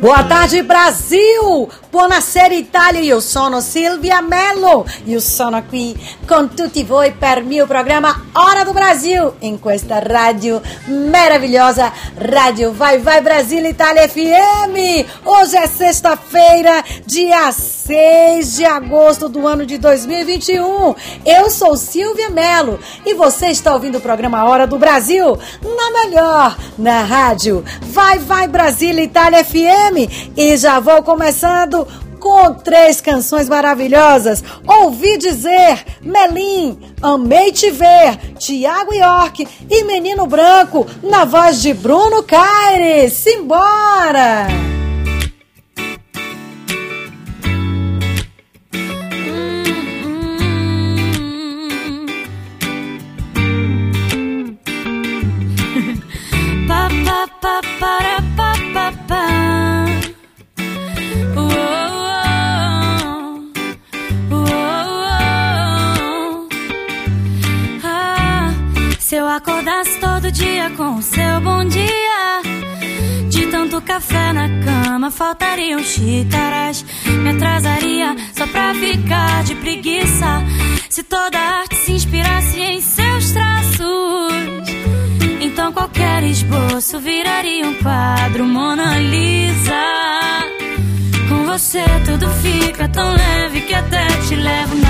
Boa tarde, Brasil! Buonasera Italia, io sono Silvia Mello. Io sono qui con tutti voi per mio programma Hora do Brasil, in questa radio maravilhosa, Rádio Vai Vai Brasil Itália FM. Hoje é sexta-feira, dia 6 de agosto do ano de 2021. Eu sou Silvia Mello e você está ouvindo o programa Hora do Brasil na melhor, na rádio Vai Vai Brasil Itália FM. E já vou começando com três canções maravilhosas. Ouvi dizer, Melim, Amei Te Ver, Tiago York e Menino Branco, na voz de Bruno Caires. Simbora! pa pa pa para pa pa pa Se eu acordasse todo dia com o seu bom dia, de tanto café na cama, faltariam xícaras. Me atrasaria só pra ficar de preguiça. Se toda arte se inspirasse em seus traços, então qualquer esboço viraria um quadro Mona Lisa você tudo fica tão leve que até te levo na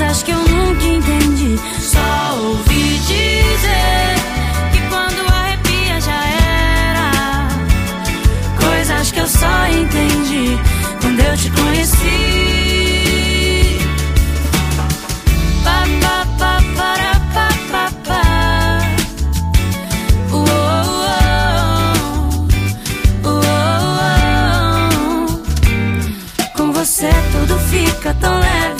Coisas que eu nunca entendi. Só ouvi dizer que quando arrepia já era. Coisas que eu só entendi quando eu te conheci. Pa, pa, pa, para, pa, pa, pa. Com você tudo fica tão leve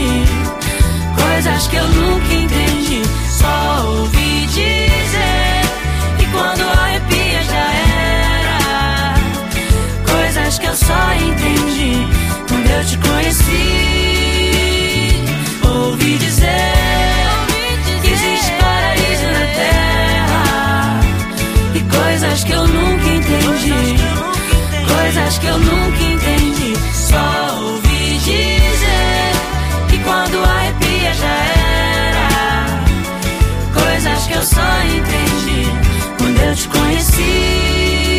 coisas que eu nunca entendi. Só ouvi dizer que quando arrepia já era. Coisas que eu só entendi quando eu te conheci. Ouvi dizer. E coisas que eu nunca entendi, coisas que eu nunca entendi. Só ouvi eu só entendi quando eu te conheci.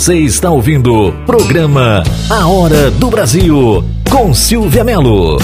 Você está ouvindo o programa A Hora do Brasil com Silvia Melo.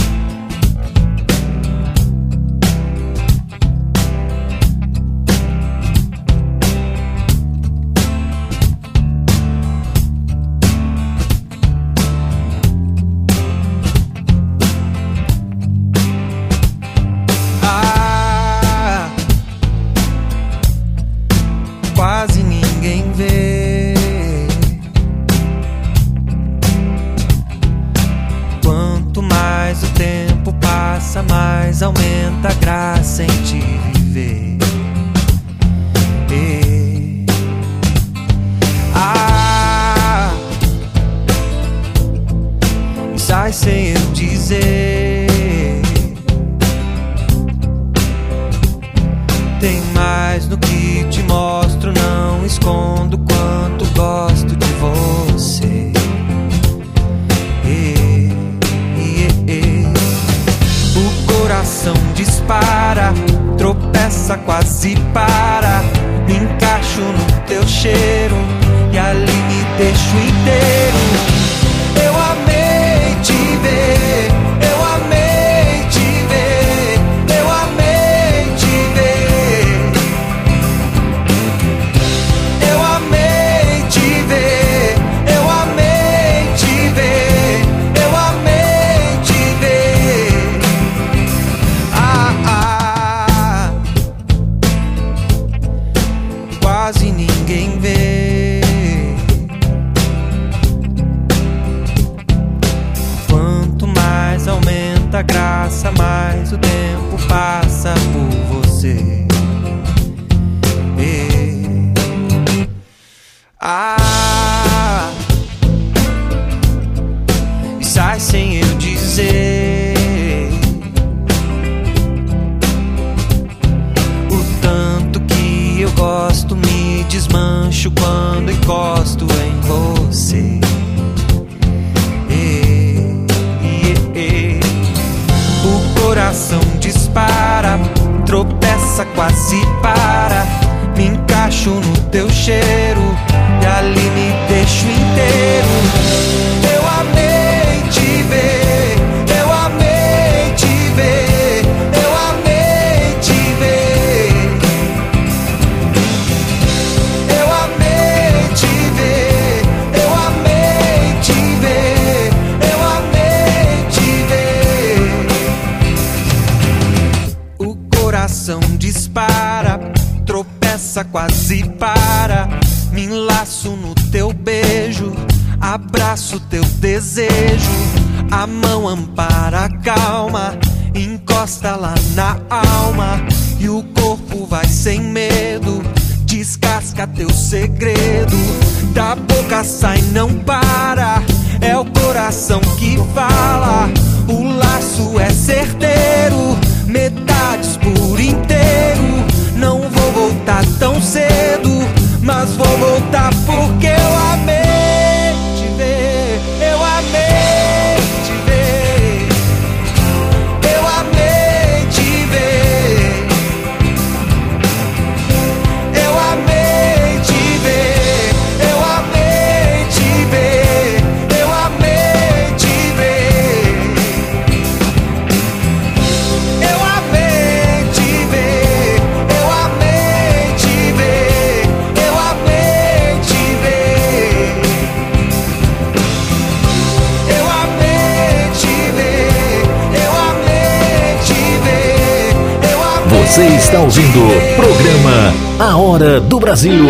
Está ouvindo programa A Hora do Brasil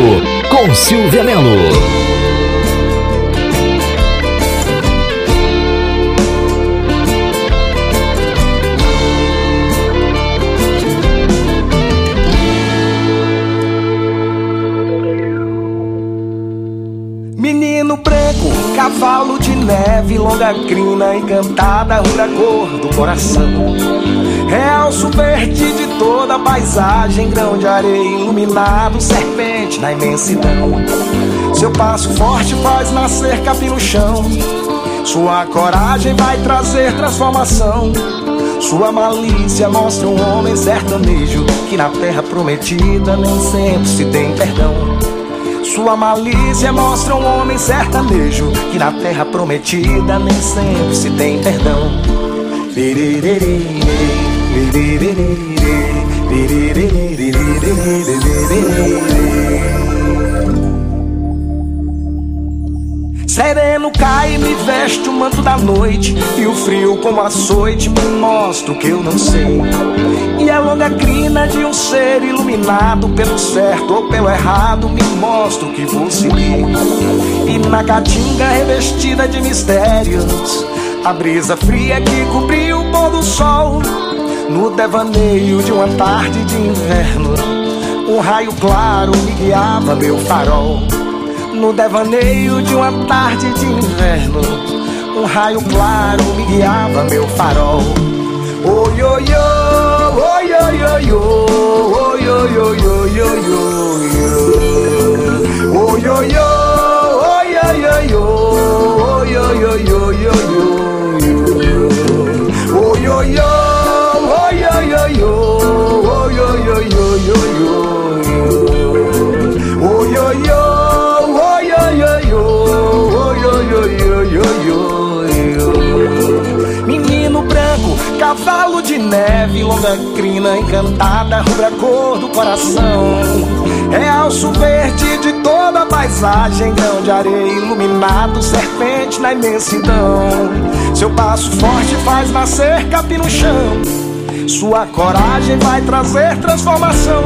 com Silvia Melo. Menino branco, cavalo de neve, longa crina encantada, rura cor do coração. Realço verde de toda a paisagem, grão de areia iluminado, serpente na imensidão. Seu passo forte faz nascer capim no chão. Sua coragem vai trazer transformação. Sua malícia mostra um homem sertanejo que na terra prometida nem sempre se tem perdão. Sua malícia mostra um homem sertanejo que na terra prometida nem sempre se tem perdão. Lirerê, lirerê. Sereno cai e me veste o manto da noite E o frio como açoite me mostra o que eu não sei. E a longa crina de um ser iluminado Pelo certo ou pelo errado me mostra o que vou seguir. E na caatinga revestida de mistérios A brisa fria que cobriu o pôr do sol No devaneio de uma tarde de inverno, um raio claro me guiava meu farol. No devaneio de uma tarde de inverno, um raio claro me guiava meu farol. Oi, oi, oi, oi, oi, oi, oi, oi, oi, oi, oi, oi, oi, oi, oi, Cavalo longa crina encantada, rubra cor do coração. Realço verde de toda a paisagem, grão de areia iluminado, serpente na imensidão. Seu passo forte faz nascer capim no chão. Sua coragem vai trazer transformação.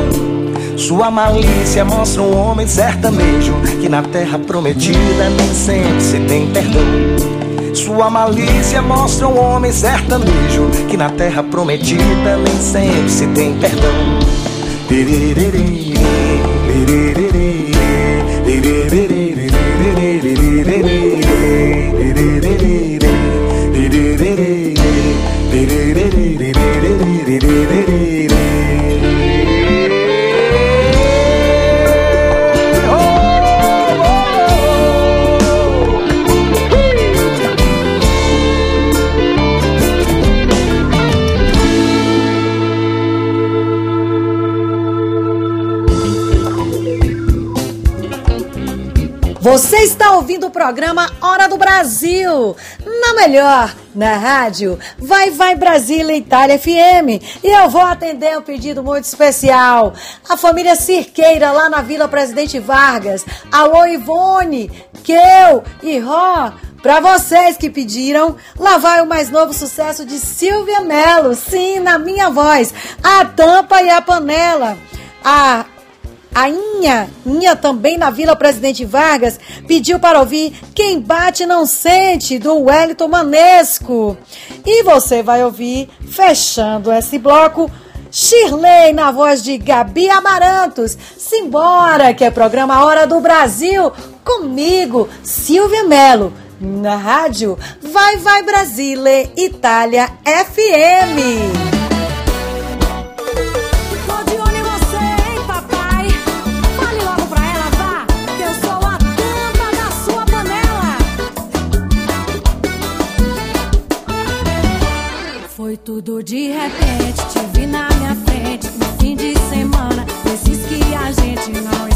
Sua malícia mostra um homem sertanejo que na terra prometida nem sempre se tem perdão. Sua malícia mostra um homem sertanejo que na terra prometida nem sempre se tem perdão. Você está ouvindo o programa Hora do Brasil, na melhor, na rádio Vai Vai Brasília Itália FM. E eu vou atender um pedido muito especial. A família Cirqueira, lá na Vila Presidente Vargas. Alô, Ivone, Keu e Ró. Para vocês que pediram, lá vai o mais novo sucesso de Silvia Mello. Sim, na minha voz. A tampa e a panela. A a Inha, Inha também na Vila Presidente Vargas, pediu para ouvir Quem Bate Não Sente, do Wellington Manesco. E você vai ouvir, fechando esse bloco, Shirley na voz de Gabi Amarantos. Simbora, que é programa Hora do Brasil, comigo, Silvia Melo, na rádio Vai Vai Brasile, Itália FM. Tudo de repente, te vi na minha frente no fim de semana, esses que a gente não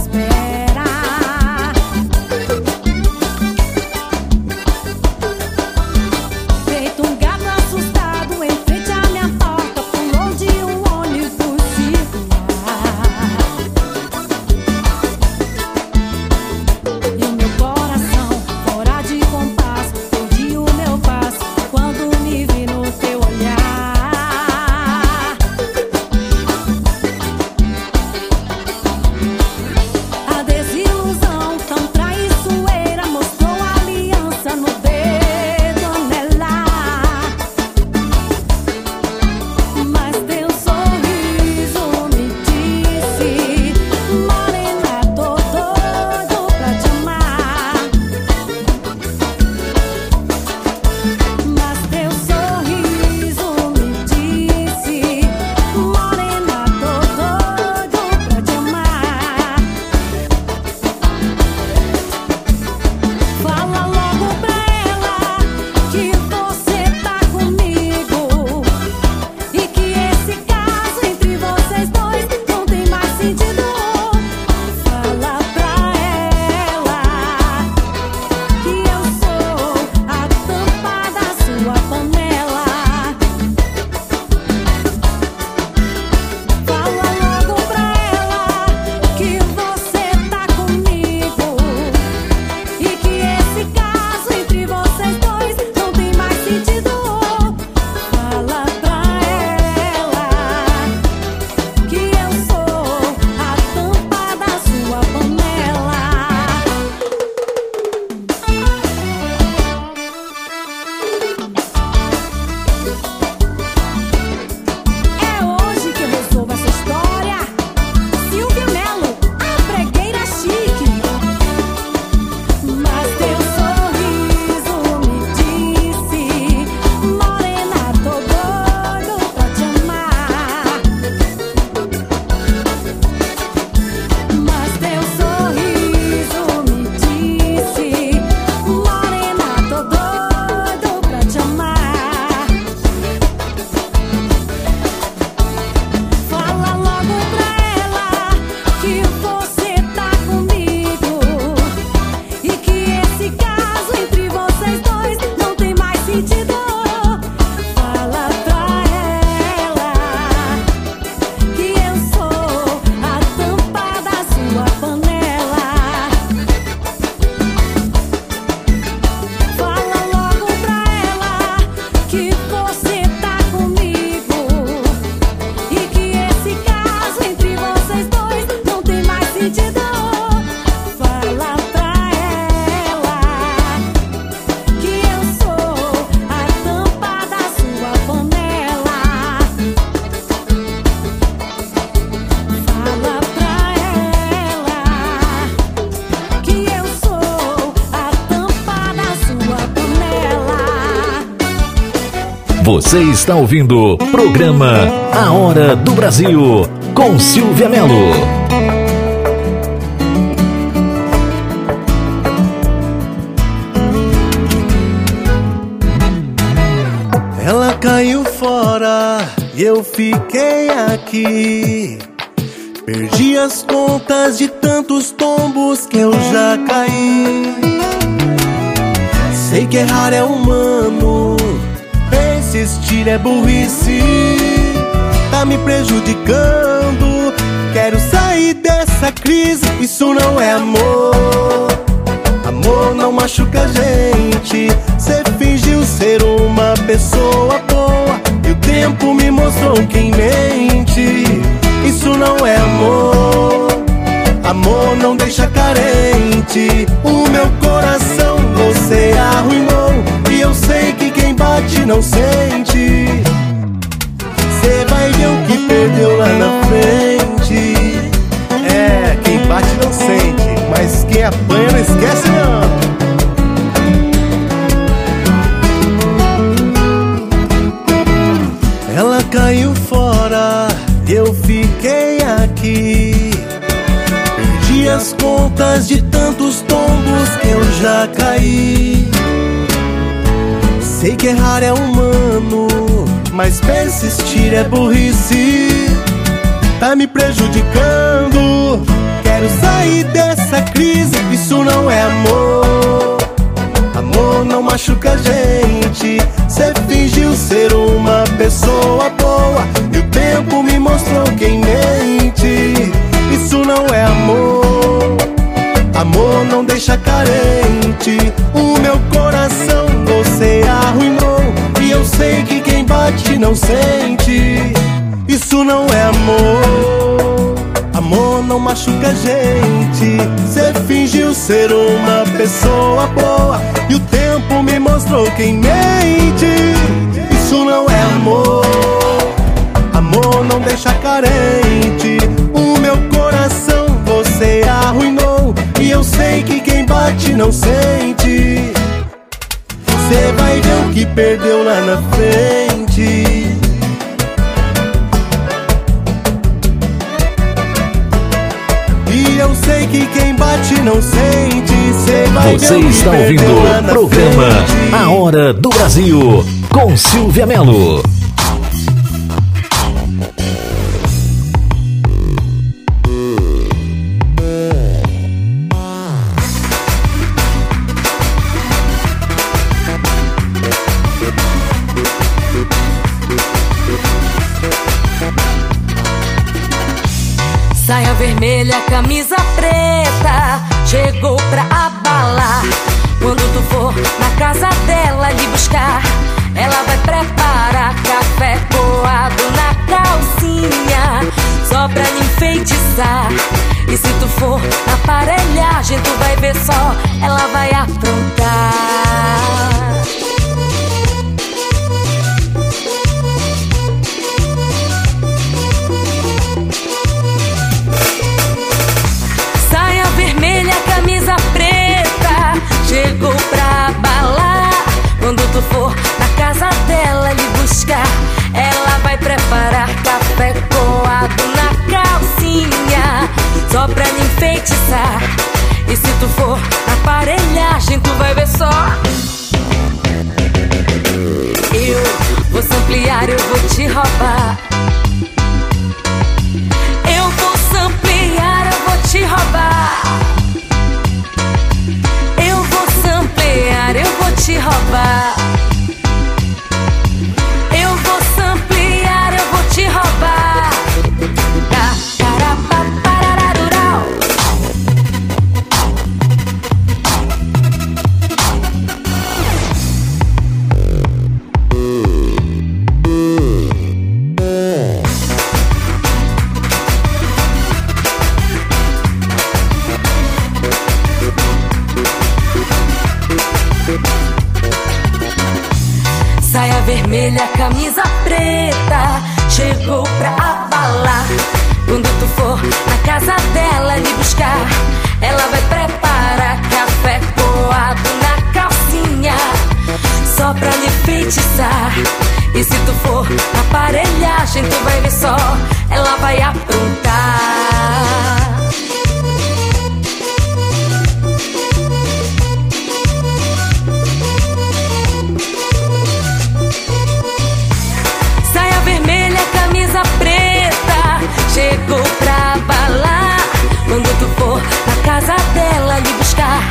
Você está ouvindo programa A Hora do Brasil com Silvia Melo. Ela caiu fora e eu fiquei aqui. Perdi as contas de tantos tombos que eu já caí. Sei que errar é humano, persistir é burrice. Tá me prejudicando. Quero sair dessa crise, isso não é amor. Amor não machuca a gente. Cê fingiu ser uma pessoa boa. E o tempo me mostrou quem mente. Isso não é amor. Amor não deixa carente. O meu coração você arruinou. E eu sei que quem bate não sente. Cê vai ver o que perdeu lá na frente. É, quem bate não sente. Mas quem apanha não esquece não. Ela caiu fora, eu fiquei aqui. Perdi as contas de tantos tombos que eu já caí. Sei que errar é humano, mas persistir é burrice. Tá me prejudicando. Quero sair dessa crise, isso não é amor. Amor não machuca a gente. Cê fingiu ser uma pessoa boa. E o tempo me mostrou quem mente. Isso não é amor. Amor não deixa carente. O meu coração você arruinou. E eu sei que quem bate não sente. Isso não é amor. Amor não machuca a gente. Cê fingiu ser uma pessoa boa. E o tempo me mostrou quem mente. Isso não é amor. Amor não deixa carente. Sei que quem bate não sente. Cê vai ver o que perdeu lá na frente. E eu sei que quem bate não sente. Cê vai Você ver está ouvindo o programa frente. A Hora do Brasil com Silvia Melo. Camisa preta, chegou pra abalar. Quando tu for na casa dela lhe buscar, ela vai preparar café coado na calcinha, só pra lhe enfeitiçar. E se tu for na aparelhagem, tu vai ver só, ela vai aprontar. Chegou pra abalar. Quando tu for na casa dela lhe buscar, ela vai preparar café coado na calcinha, só pra lhe enfeitiçar. E se tu for na aparelhagem, tu vai ver só. Eu vou ampliar, eu vou te roubar. Eu aparelhagem, tu vai ver só, ela vai aprontar. Saia vermelha, camisa preta, chegou pra balar. Quando tu for na casa dela lhe buscar,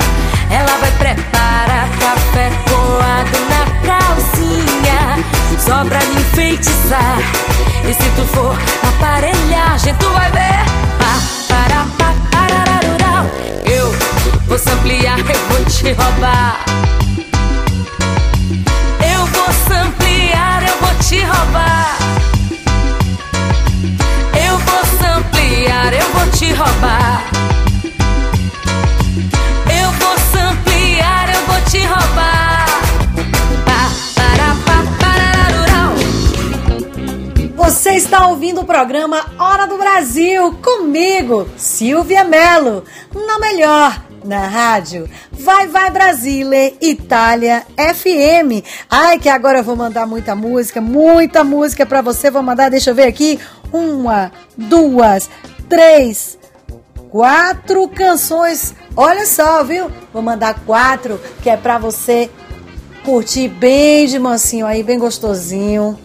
ela vai preparar café coado na calcinha, só pra enfeitiçar. E se tu for aparelhagem, tu vai ver. Pá, para, pá, parararurau. Eu vou ampliar, eu vou te roubar. Eu vou ampliar, eu vou te roubar. Eu vou ampliar, eu vou te roubar. Está ouvindo o programa Hora do Brasil comigo, Silvia Mello, na melhor, na rádio. Vai, vai Brasile, Itália FM. Ai, que agora eu vou mandar muita música, muita música pra você. Vou mandar, deixa eu ver aqui. Uma, duas, três, quatro canções. Olha só, viu? Vou mandar quatro, que é pra você curtir bem de mansinho aí, bem gostosinho.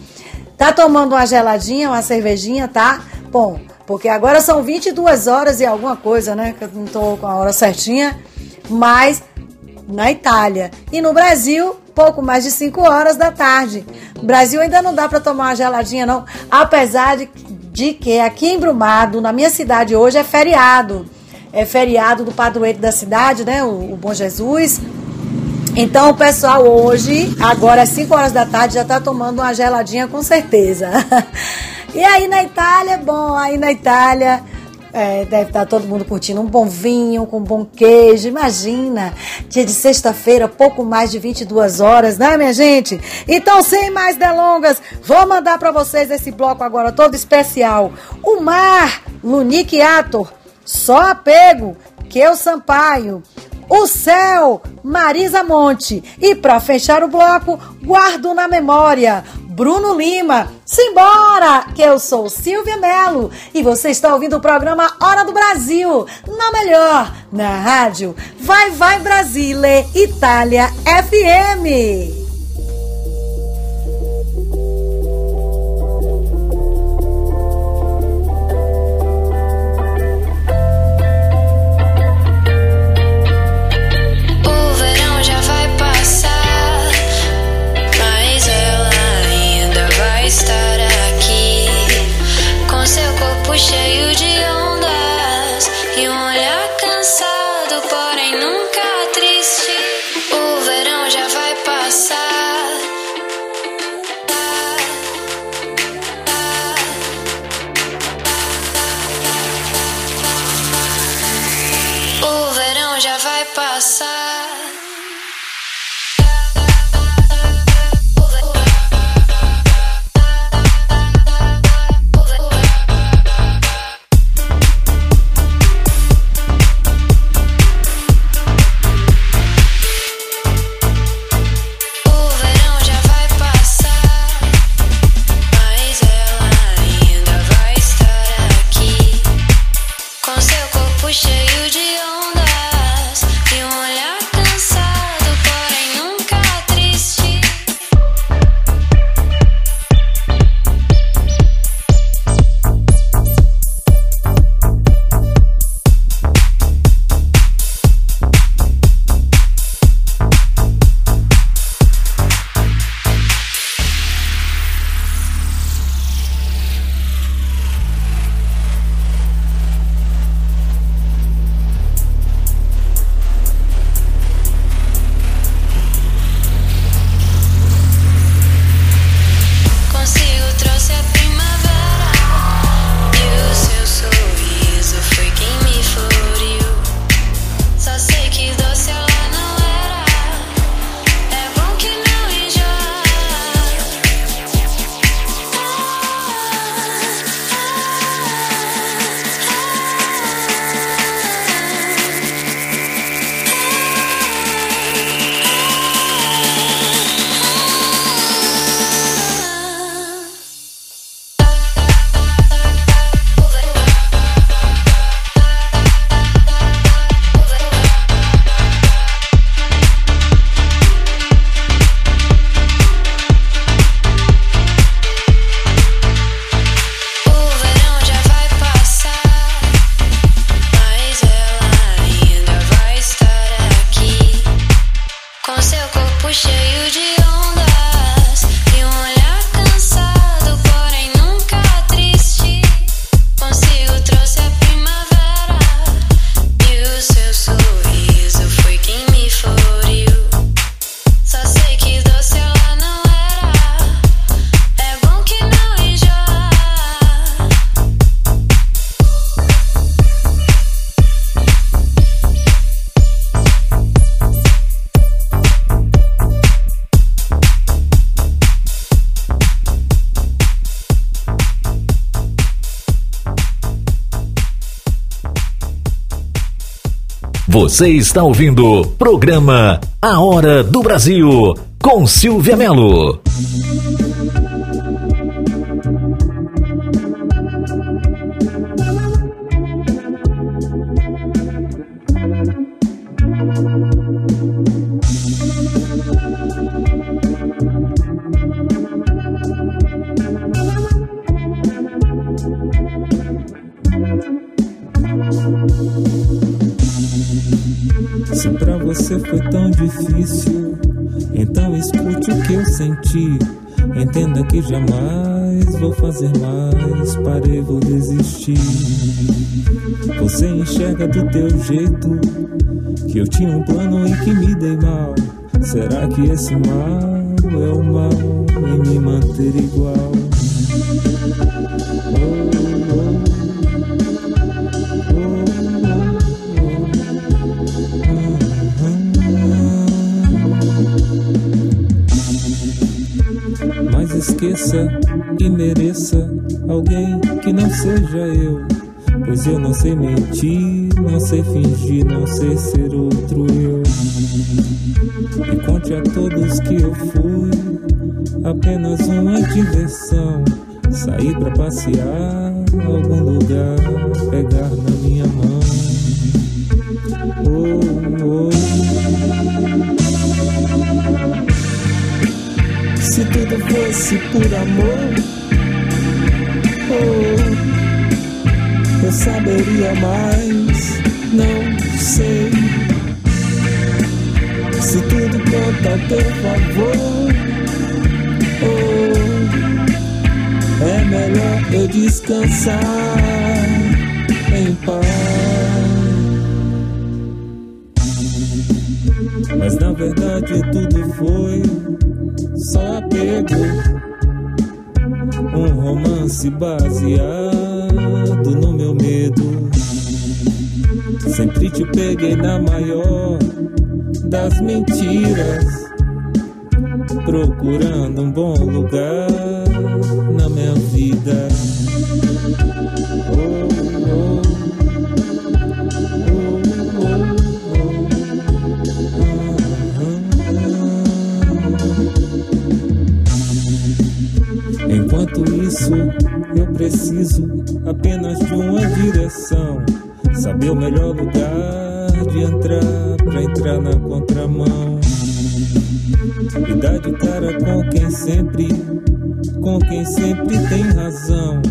Tá tomando uma geladinha, uma cervejinha, tá? Bom, porque agora são 22 horas e alguma coisa, né? Que eu não tô com a hora certinha. Mas na Itália. E no Brasil, pouco mais de 5 horas da tarde. Brasil ainda não dá para tomar uma geladinha, não. Apesar de, de que aqui em Brumado, na minha cidade hoje, é feriado. É feriado do padroeiro da cidade, né? O, o Bom Jesus. Então o pessoal hoje, agora às 5 horas da tarde, já tá tomando uma geladinha com certeza. e aí na Itália, bom, aí na Itália é, deve estar todo mundo curtindo um bom vinho, com um bom queijo. Imagina, dia de sexta-feira, pouco mais de 22 horas, né, minha gente? Então, sem mais delongas, vou mandar para vocês esse bloco agora todo especial. O Mar, Lunique Ator, Só Apego, Que o Sampaio. O Céu, Marisa Monte. E para fechar o bloco, guardo na memória, Bruno Lima. Simbora, que eu sou Silvia Melo e você está ouvindo o programa Hora do Brasil, na melhor, na rádio Vai Vai Brasile, Itália FM. Vai Você está ouvindo o programa A Hora do Brasil com Silvia Melo. Do teu jeito que eu tinha um plano e que me dei mal. Será que esse mal é o mal em me manter igual? esqueça e mereça alguém que não seja eu. Pois eu não sei mentir, sei fingir, não sei ser outro descansar em paz. Mas na verdade tudo foi só apego. Um romance baseado no meu medo. Sempre te peguei na maior das mentiras. Procurando um bom lugar minha vida. Oh. isso, eu preciso apenas de uma direção. Saber o melhor lugar de entrar pra entrar na contramão. E dar de cara com quem sempre, com quem sempre tem razão.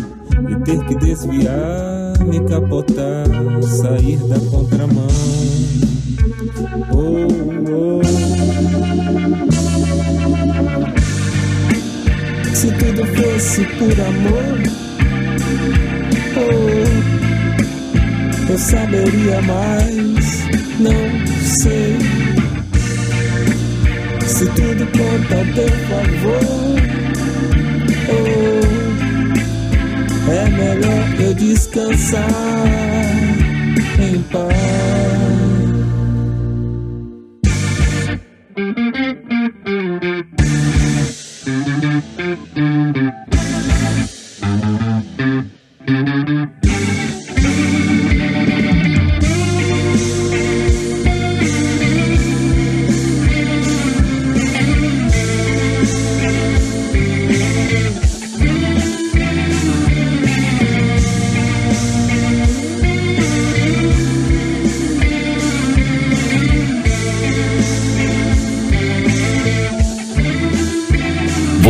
E ter que desviar, me capotar, sair da contramão. Oh, oh. Se tudo fosse por amor, oh, eu saberia mais. Não sei se tudo conta a teu favor. É melhor eu descansar em paz.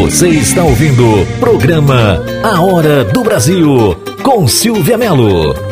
Você está ouvindo o programa A Hora do Brasil com Silvia Melo.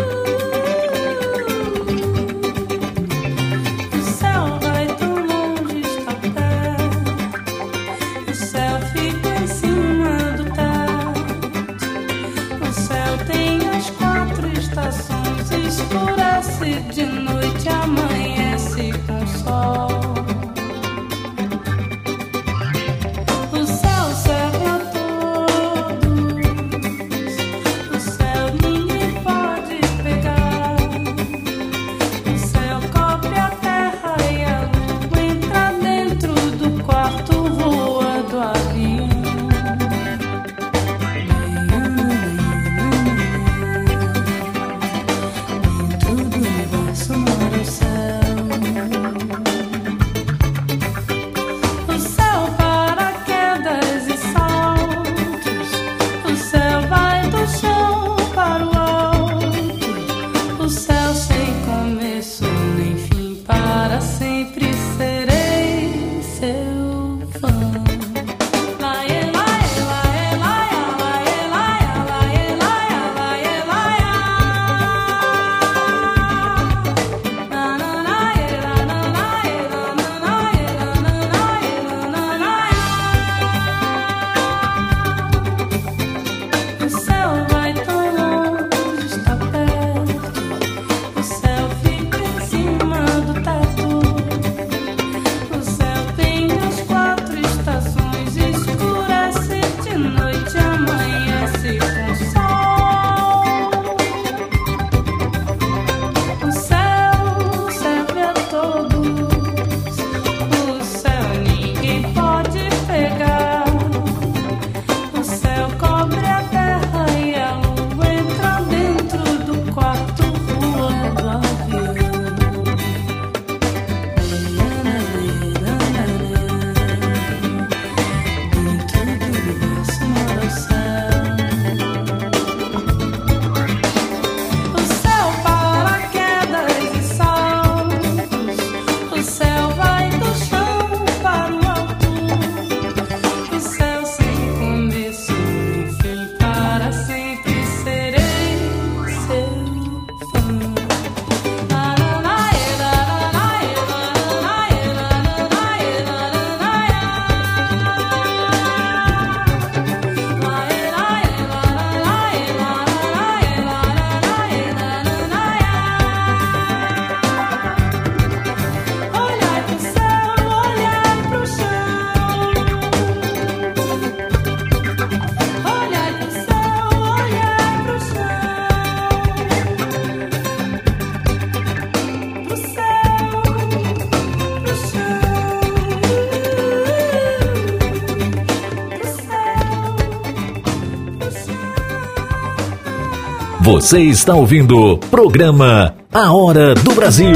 Você está ouvindo o programa A Hora do Brasil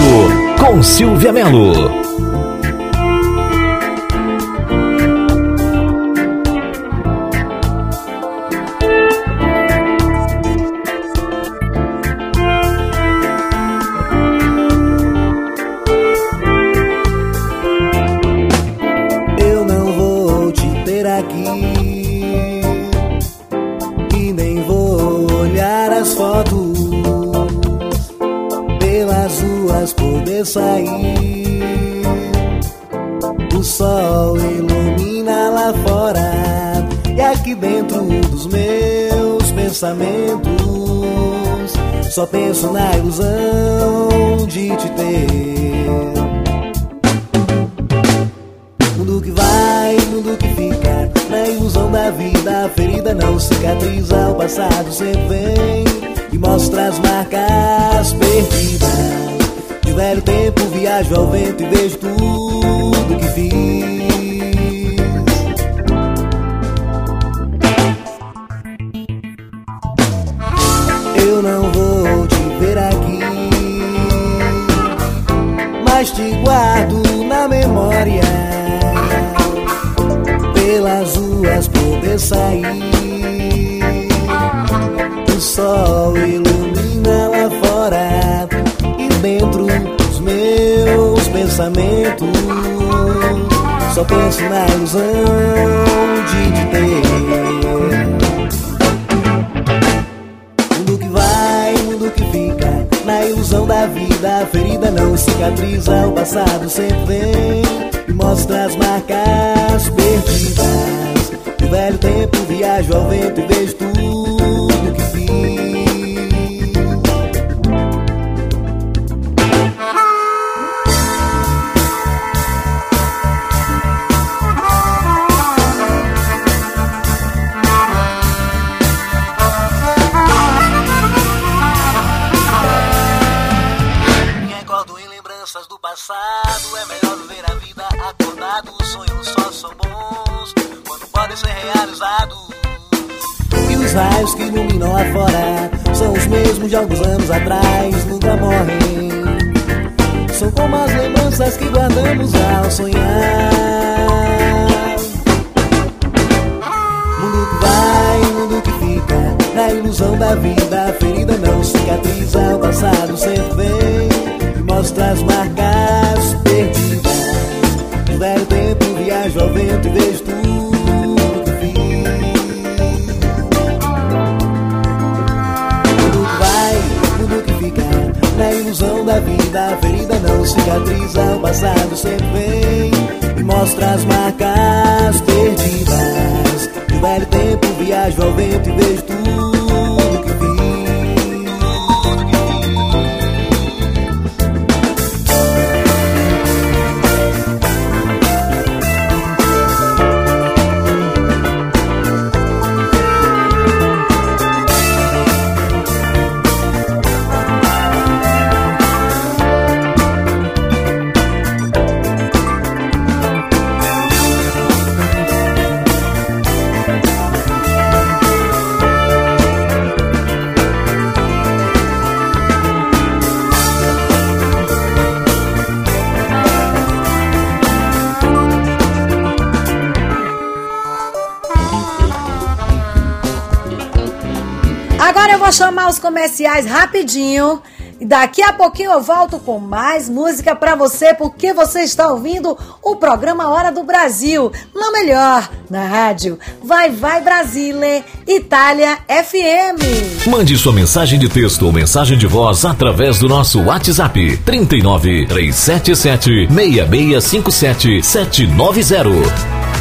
com Silvia Melo. Só penso na ilusão mas te guardo na memória. Pelas ruas poder sair, o sol ilumina lá fora e dentro dos meus pensamentos. Só penso na ilusão de te ter. Da vida, a ferida não cicatriza. O passado sempre vem e mostra as marcas perdidas. De velho tempo, viajo ao vento e vejo tudo que fiz. De alguns anos atrás, vou chamar os comerciais rapidinho. E daqui a pouquinho eu volto com mais música pra você, porque você está ouvindo o programa Hora do Brasil, na melhor, na rádio. Vai, vai Brasile, Itália FM. Mande sua mensagem de texto ou mensagem de voz através do nosso WhatsApp 39 377 6657 790.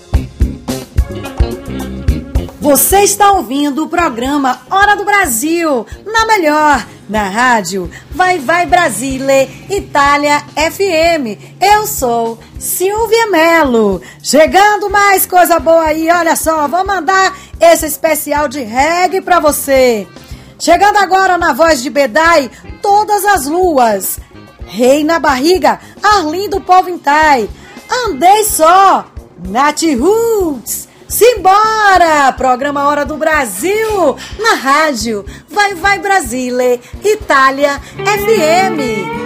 Você está ouvindo o programa Hora do Brasil, na melhor, na rádio Vai Vai Brasile, Itália FM. Eu sou Silvia Melo. Chegando mais coisa boa aí, olha só, vou mandar esse especial de reggae pra você. Chegando agora na voz de Bedai, Todas as Luas. Rei na Barriga, Arlindo Povintai. Andei só, Nath Roots. Simbora! Programa Hora do Brasil, na rádio Vai Vai Brasile, Itália FM.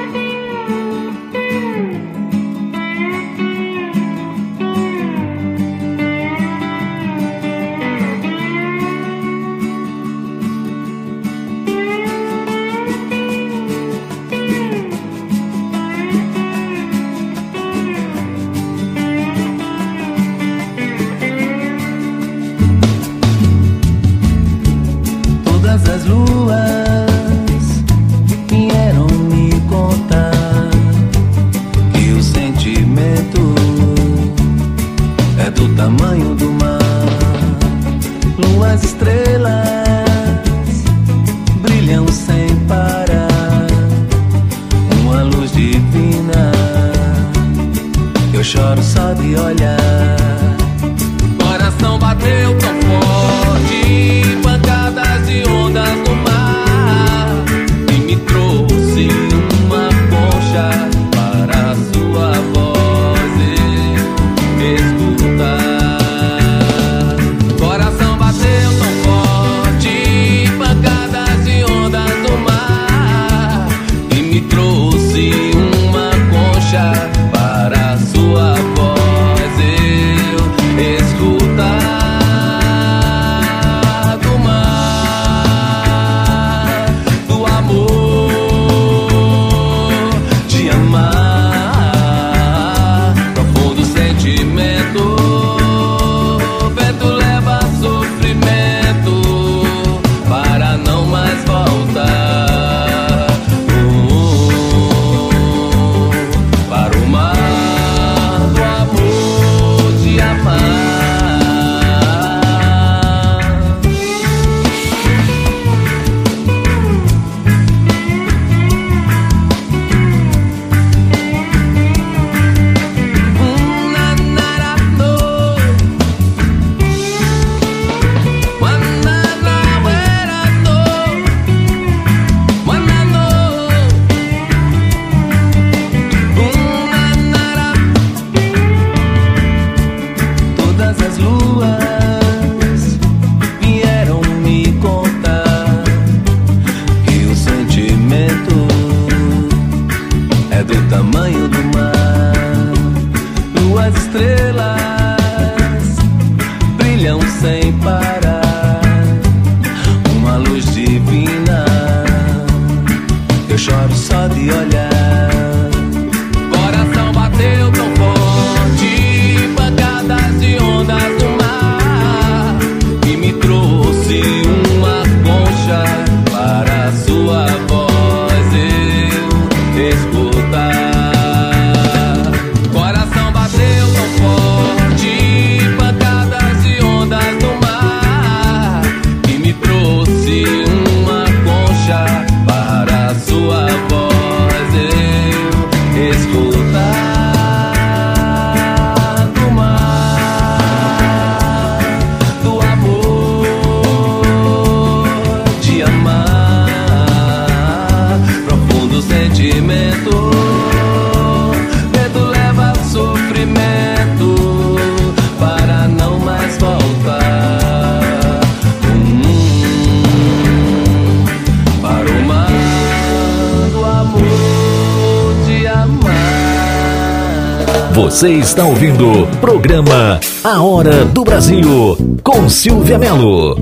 Você está ouvindo programa A Hora do Brasil com Silvia Melo.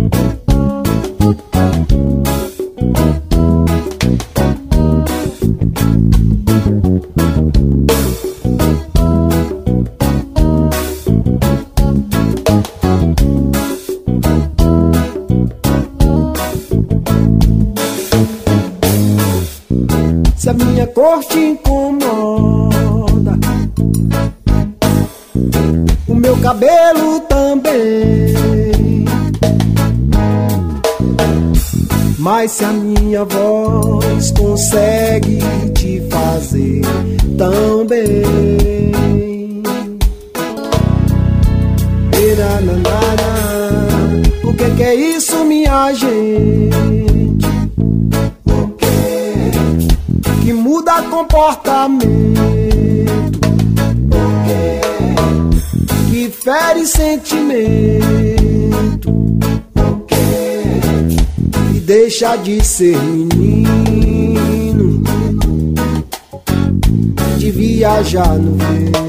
Se a minha cor te incomoda, cabelo também. Mas se a minha voz consegue te fazer tão bem. O que, que é isso, minha gente? O que que muda comportamento? Fere sentimento? Que deixa de ser menino? De viajar no vento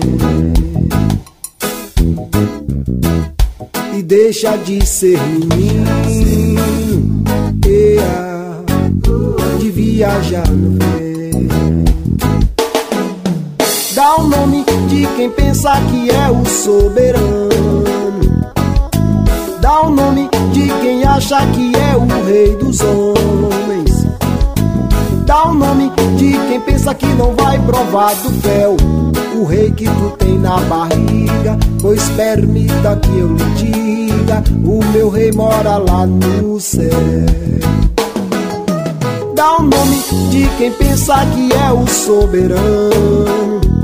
e deixa de ser menino de viajar no vento. Quem pensa que é o soberano. Dá o nome de quem acha que é o rei dos homens. Dá o nome de quem pensa que não vai provar do fel o rei que tu tem na barriga. Pois permita que eu lhe diga: o meu rei mora lá no céu. Dá o nome de quem pensa que é o soberano.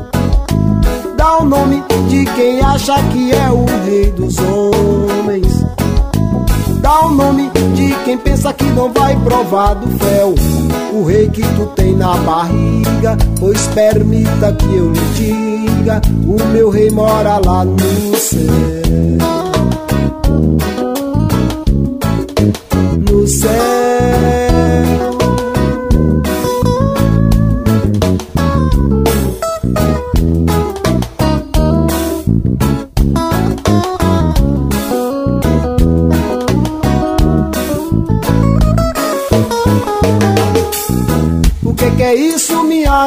O nome de quem acha que é o rei dos homens. Dá o nome de quem pensa que não vai provar do fel o rei que tu tem na barriga. Pois permita que eu lhe diga: o meu rei mora lá no céu.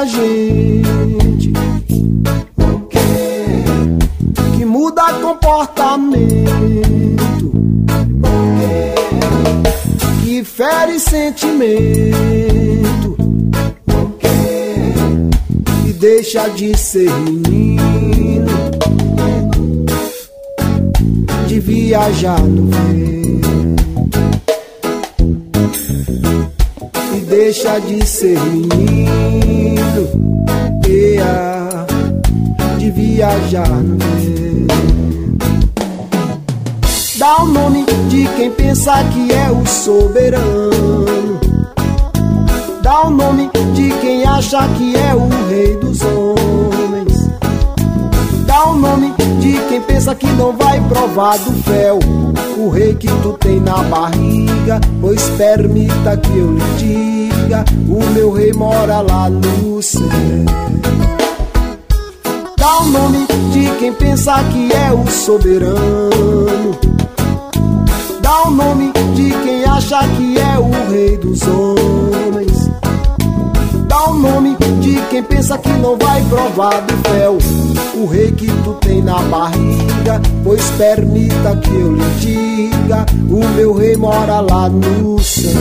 Gente? O que que muda comportamento? O que que fere sentimento? O que que deixa de ser menino? De viajar no acha que é o rei dos homens. Dá o nome de quem pensa que não vai provar do fel o rei que tu tem na barriga. Pois permita que eu lhe diga: o meu rei mora lá no céu. Dá o nome de quem pensa que é o soberano. Dá o nome de quem acha que é o rei dos homens. Dá o nome de quem pensa que não vai provar do fel o rei que tu tem na barriga. Pois permita que eu lhe diga: o meu rei mora lá no céu.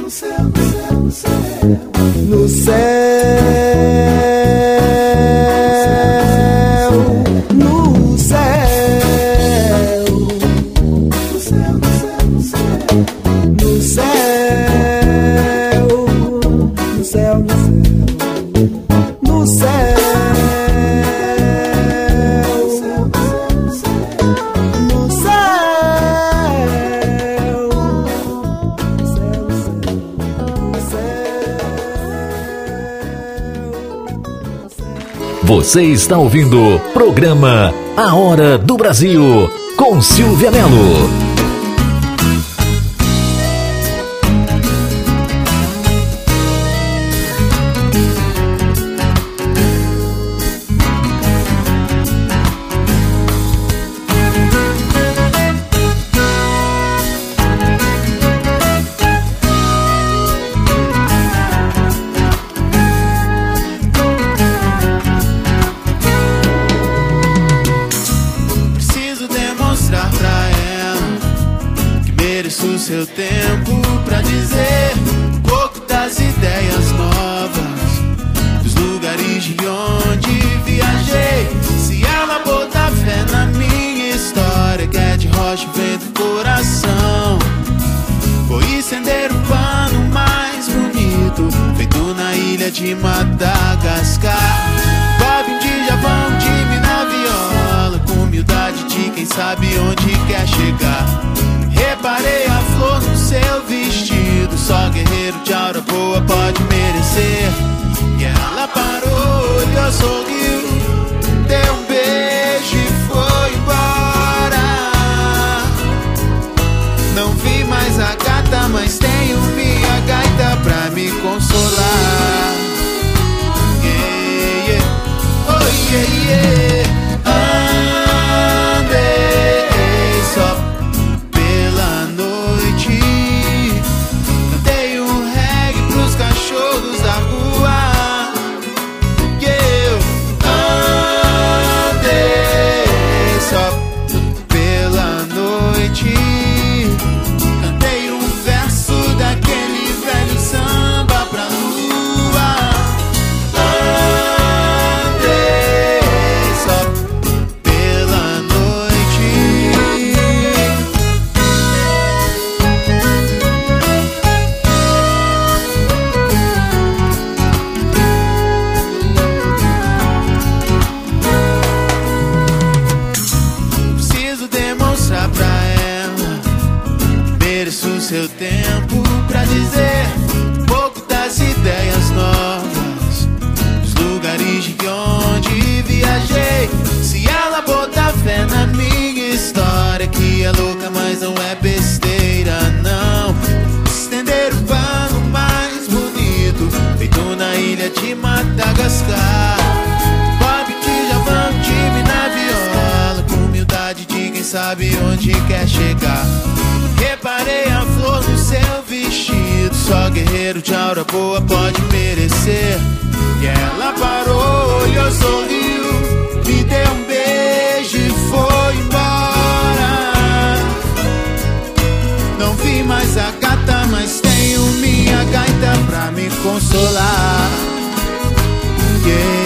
No céu, no céu, no céu. No céu, Você está ouvindo o programa A Hora do Brasil com Silvia Melo. Guerreiro de aura boa pode merecer. E ela parou, olhou, sorriu, me deu um beijo e foi embora. Não vi mais a gata, mas tenho minha gaita pra me consolar. Yeah.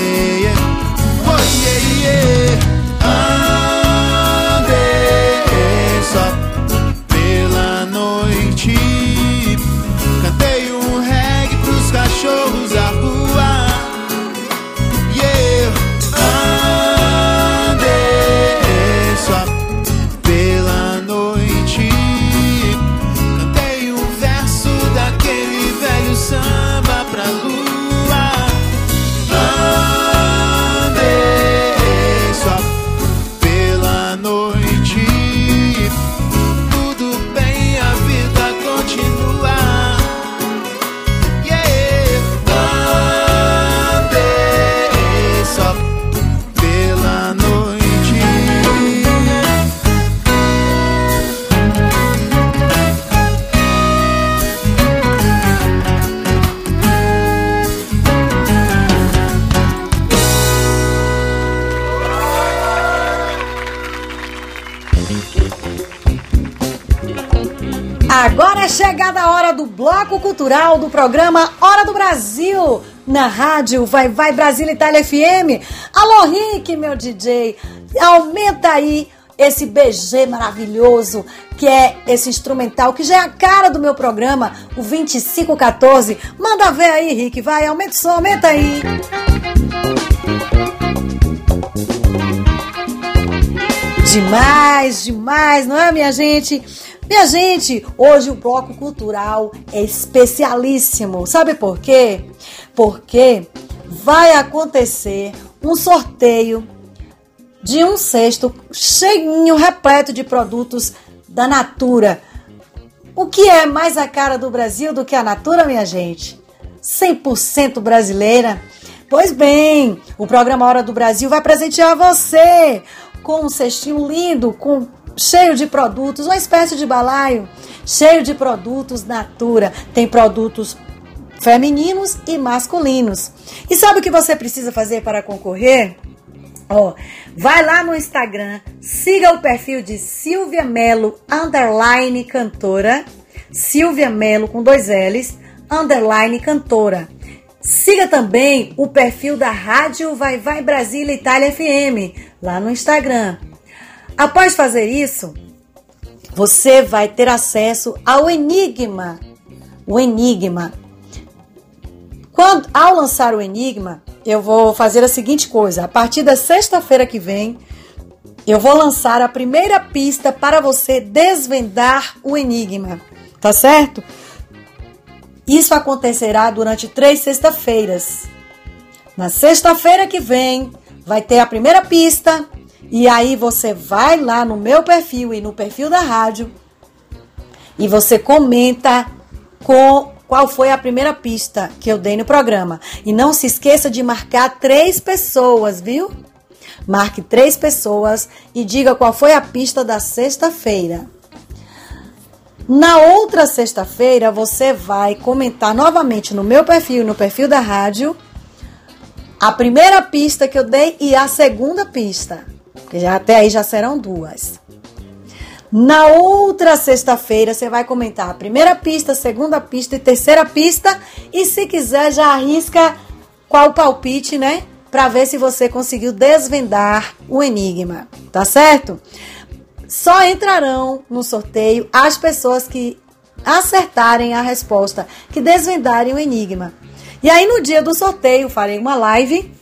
Agora é chegada a hora do bloco cultural do programa Hora do Brasil, na rádio Vai Vai Brasil Itália FM. Alô, Rick, meu DJ, aumenta aí esse BG maravilhoso, que é esse instrumental, que já é a cara do meu programa, o 2514. Manda ver aí, Rick, vai, aumenta o som, aumenta aí. Demais, demais, não é, minha gente? Minha gente, hoje o bloco cultural é especialíssimo. Sabe por quê? Porque vai acontecer um sorteio de um cesto cheinho, repleto de produtos da Natura. O que é mais a cara do Brasil do que a Natura, minha gente? 100% brasileira. Pois bem, o programa Hora do Brasil vai presentear você com um cestinho lindo, com cheio de produtos, uma espécie de balaio cheio de produtos Natura. Tem produtos femininos e masculinos. E sabe o que você precisa fazer para concorrer? Ó, vai lá no Instagram, siga o perfil de Silvia Melo, underline cantora. Silvia Melo com dois L's, underline cantora. Siga também o perfil da Rádio Vai Vai Brasília Itália FM, lá no Instagram. Após fazer isso, você vai ter acesso ao Enigma. O Enigma. Quando, ao lançar o Enigma, eu vou fazer a seguinte coisa: a partir da sexta-feira que vem, eu vou lançar a primeira pista para você desvendar o Enigma. Tá certo? Isso acontecerá durante três sexta-feiras. Na sexta-feira que vem, vai ter a primeira pista. E aí você vai lá no meu perfil e no perfil da rádio e você comenta com qual foi a primeira pista que eu dei no programa. E não se esqueça de marcar três pessoas, viu? Marque três pessoas e diga qual foi a pista da sexta-feira. Na outra sexta-feira, você vai comentar novamente no meu perfil no perfil da rádio a primeira pista que eu dei e a segunda pista. Porque já, até aí já serão duas. Na outra sexta-feira, você vai comentar a primeira pista, segunda pista e terceira pista. E se quiser, já arrisca qual palpite, né? Para ver se você conseguiu desvendar o enigma. Tá certo? Só entrarão no sorteio as pessoas que acertarem a resposta, que desvendarem o enigma. E aí no dia do sorteio farei uma live.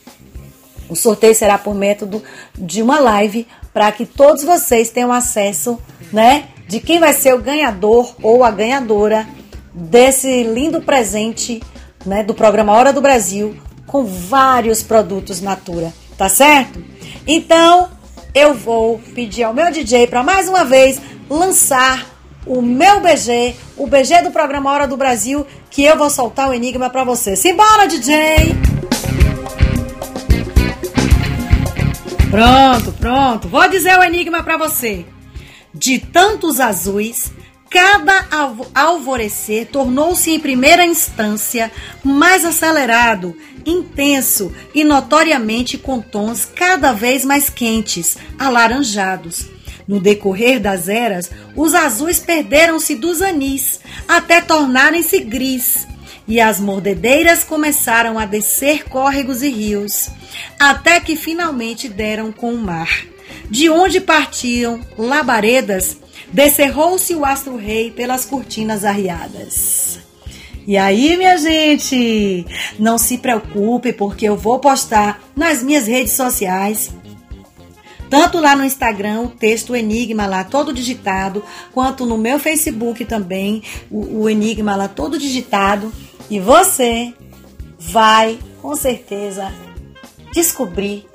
O sorteio será por método de uma live para que todos vocês tenham acesso, né, de quem vai ser o ganhador ou a ganhadora desse lindo presente, né, do programa Hora do Brasil com vários produtos Natura, tá certo? Então, eu vou pedir ao meu DJ para mais uma vez lançar o meu BG, o BG do programa Hora do Brasil, que eu vou soltar o enigma para você. Simbora, DJ! Pronto, pronto. Vou dizer o enigma para você. De tantos azuis, cada alvorecer tornou-se em primeira instância mais acelerado intenso e notoriamente com tons cada vez mais quentes, alaranjados. No decorrer das eras, os azuis perderam-se dos anis, até tornarem-se gris, e as mordedeiras começaram a descer córregos e rios, até que finalmente deram com o mar. De onde partiam labaredas, descerrou-se o astro-rei pelas cortinas arriadas. E aí, minha gente, não se preocupe, porque eu vou postar nas minhas redes sociais tanto lá no Instagram, o texto Enigma lá todo digitado, quanto no meu Facebook também, o, o, Enigma lá todo digitado. E você vai, com certeza, descobrir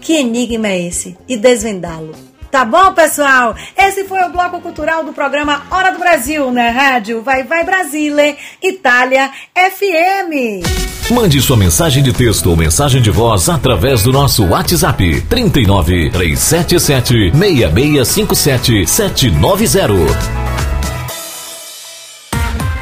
que enigma é esse e desvendá-lo. Tá bom, pessoal? Esse foi o bloco cultural do programa Hora do Brasil, na rádio Vai Vai Brasile, Itália FM. Mande sua mensagem de texto ou mensagem de voz através do nosso WhatsApp 39 377 6657 790.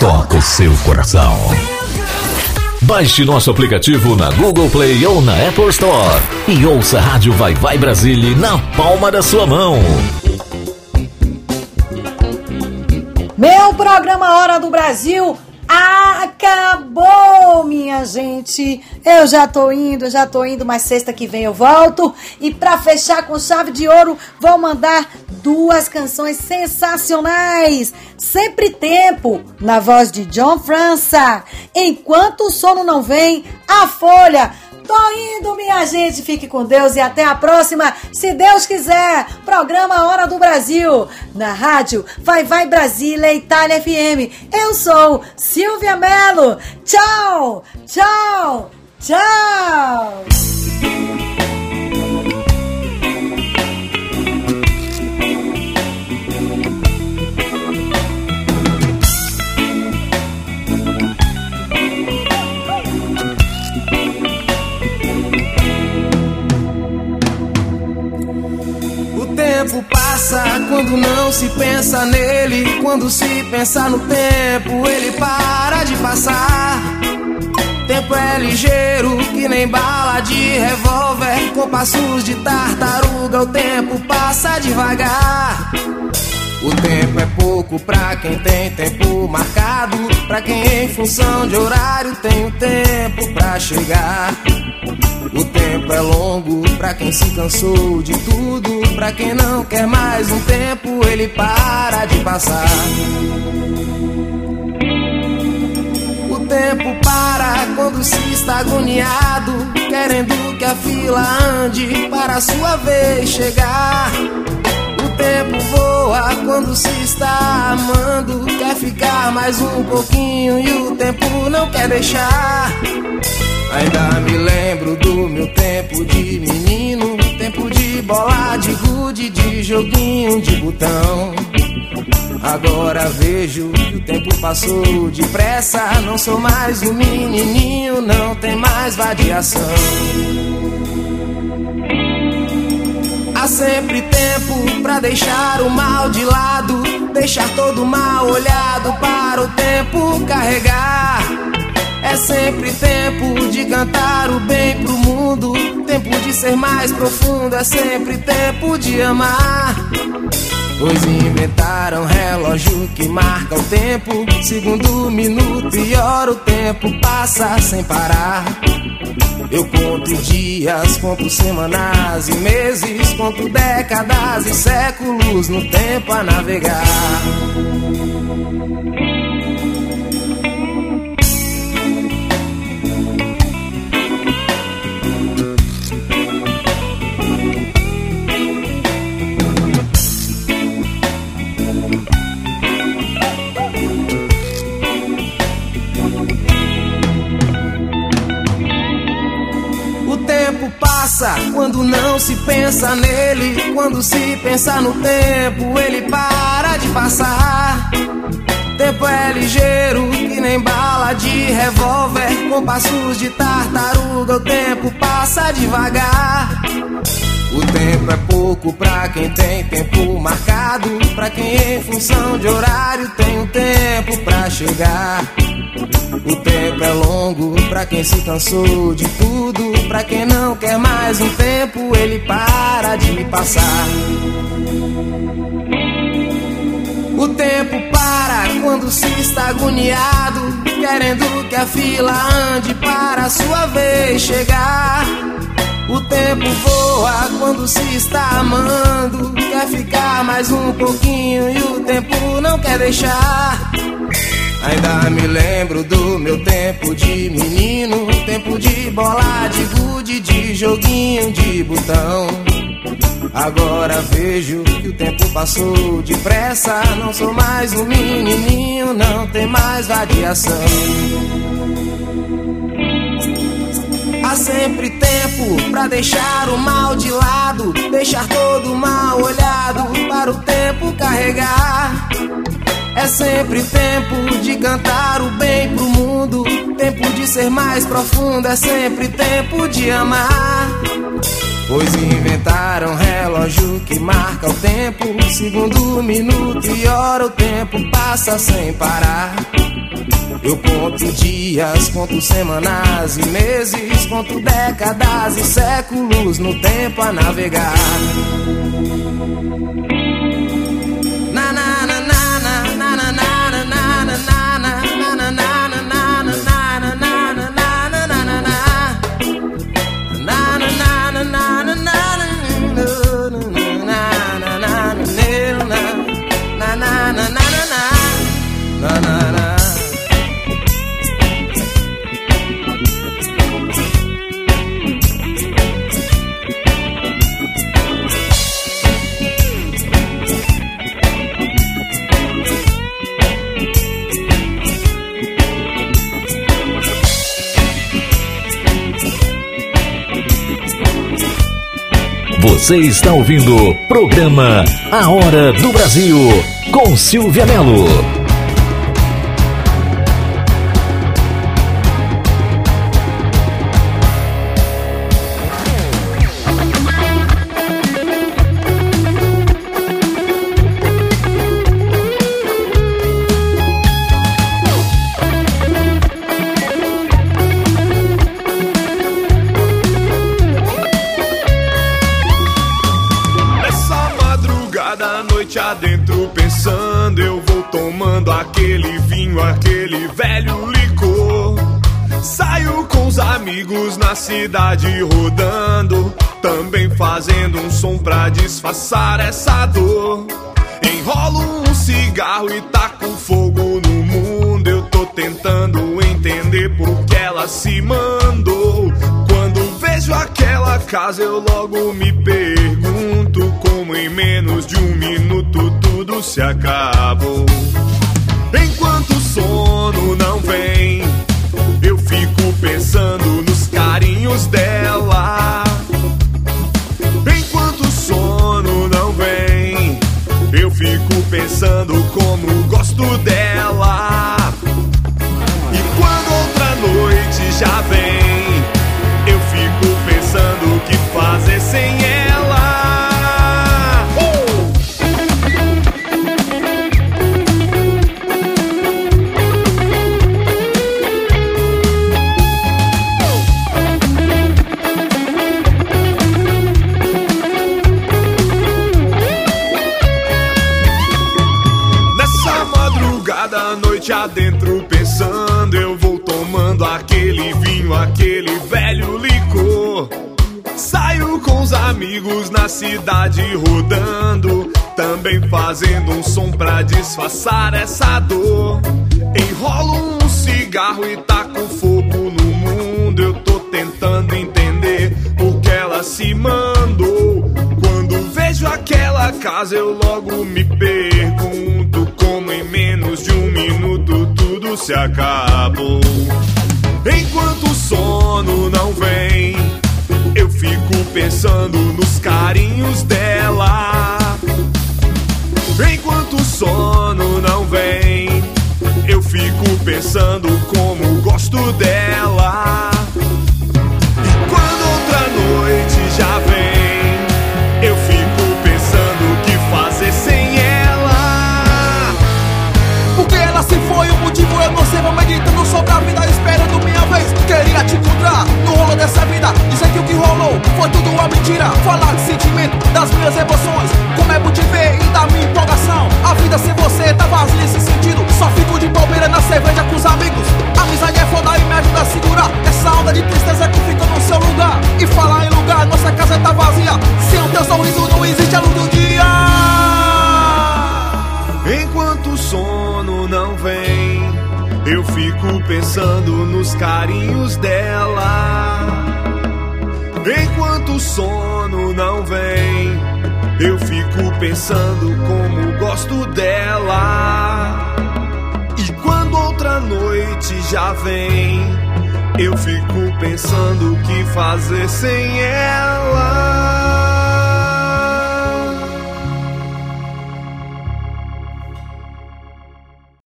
toca o seu coração. Baixe nosso aplicativo na Google Play ou na Apple Store e ouça a Rádio Vai Vai Brasília na palma da sua mão. Meu programa Hora do Brasil Acabou, minha gente. Eu já tô indo, já tô indo, mas sexta que vem eu volto. E para fechar com chave de ouro, vou mandar duas canções sensacionais. Sempre tempo, na voz de John França. Enquanto o sono não vem, a folha Tô indo, minha gente. Fique com Deus e até a próxima, se Deus quiser. Programa Hora do Brasil. Na rádio Vai Vai Brasília, Itália FM. Eu sou Silvia Mello. Tchau, tchau, tchau. Quando não se pensa nele. Quando se pensa no tempo, ele para de passar. Tempo é ligeiro, que nem bala de revólver. Com passos de tartaruga, o tempo passa devagar. O tempo é pouco pra quem tem tempo marcado. Pra quem em função de horário tem o tempo pra chegar. Tempo é longo pra quem se cansou de tudo. Pra quem não quer mais um tempo, ele para de passar. O tempo para quando se está agoniado, querendo que a fila ande para a sua vez chegar. O tempo voa quando se está amando, quer ficar mais um pouquinho e o tempo não quer deixar. Ainda me lembro do meu tempo de menino, tempo de bola, de gude, de joguinho de botão. Agora vejo que o tempo passou depressa. Não sou mais um menininho, não tem mais variação. Há sempre tempo pra deixar o mal de lado, deixar todo mal olhado para o tempo carregar. É sempre tempo de cantar o bem pro mundo, tempo de ser mais profundo, é sempre tempo de amar. Pois inventaram relógio que marca o tempo, segundo, minuto e hora o tempo passa sem parar. Eu conto dias, conto semanas e meses, conto décadas e séculos no tempo a navegar. Passa quando não se pensa nele. Quando se pensa no tempo, ele para de passar. Tempo é ligeiro, que nem bala de revólver. Com passos de tartaruga, o tempo passa devagar. O tempo é pouco pra quem tem tempo marcado. Pra quem em função de horário tem um tempo pra chegar. O tempo é longo pra quem se cansou de tudo. Pra quem não quer mais um tempo, ele para de passar. O tempo para quando se está agoniado, querendo que a fila ande para a sua vez chegar. O tempo voa quando se está amando, quer ficar mais um pouquinho e o tempo não quer deixar. Ainda me lembro do meu tempo de menino, tempo de bola, de gude, de joguinho de botão. Agora vejo que o tempo passou depressa, não sou mais um menininho, não tem mais variação. Há sempre tempo pra deixar o mal de lado, deixar todo mal olhado para o tempo carregar. É sempre tempo de cantar o bem pro mundo, tempo de ser mais profundo, é sempre tempo de amar. Pois inventaram relógio que marca o tempo, segundo, minuto e hora o tempo passa sem parar. Eu conto dias, conto semanas e meses, conto décadas e séculos no tempo a navegar. Você está ouvindo o programa A Hora do Brasil com Silvia Melo. Cidade rodando, também fazendo um som pra disfarçar essa dor. Enrolo um cigarro e taco fogo no mundo. Eu tô tentando entender por que ela se mandou. Quando vejo aquela casa, eu logo me pergunto como em menos de um minuto tudo se acabou. Noite adentro, pensando, eu vou tomando aquele vinho, aquele velho licor. Saio com os amigos na cidade rodando, também fazendo um som pra disfarçar essa dor. Enrolo um cigarro e taco fogo no mundo. Eu tô tentando entender por que ela se mandou. Quando vejo aquela casa, eu logo me pergunto como em menos de um minuto tudo se acabou. Enquanto o sono não vem, eu fico pensando nos carinhos dela. Enquanto o sono não vem, eu fico pensando como gosto dela. E quando outra noite foi tudo uma mentira. Falar de sentimento, das minhas emoções. Como é bom te ver e da minha empolgação. A vida sem você tá vazia esse sentido. Só fico de bobeira na cerveja com os amigos. A amizade é foda e me ajuda a segurar essa onda de tristeza que fica no seu lugar. E falar em lugar, nossa casa tá vazia. Sem o teu sorriso não existe a luz do dia. Enquanto o sono não vem, eu fico pensando nos carinhos dela. Enquanto o sono não vem, eu fico pensando como gosto dela. E quando outra noite já vem, eu fico pensando o que fazer sem ela.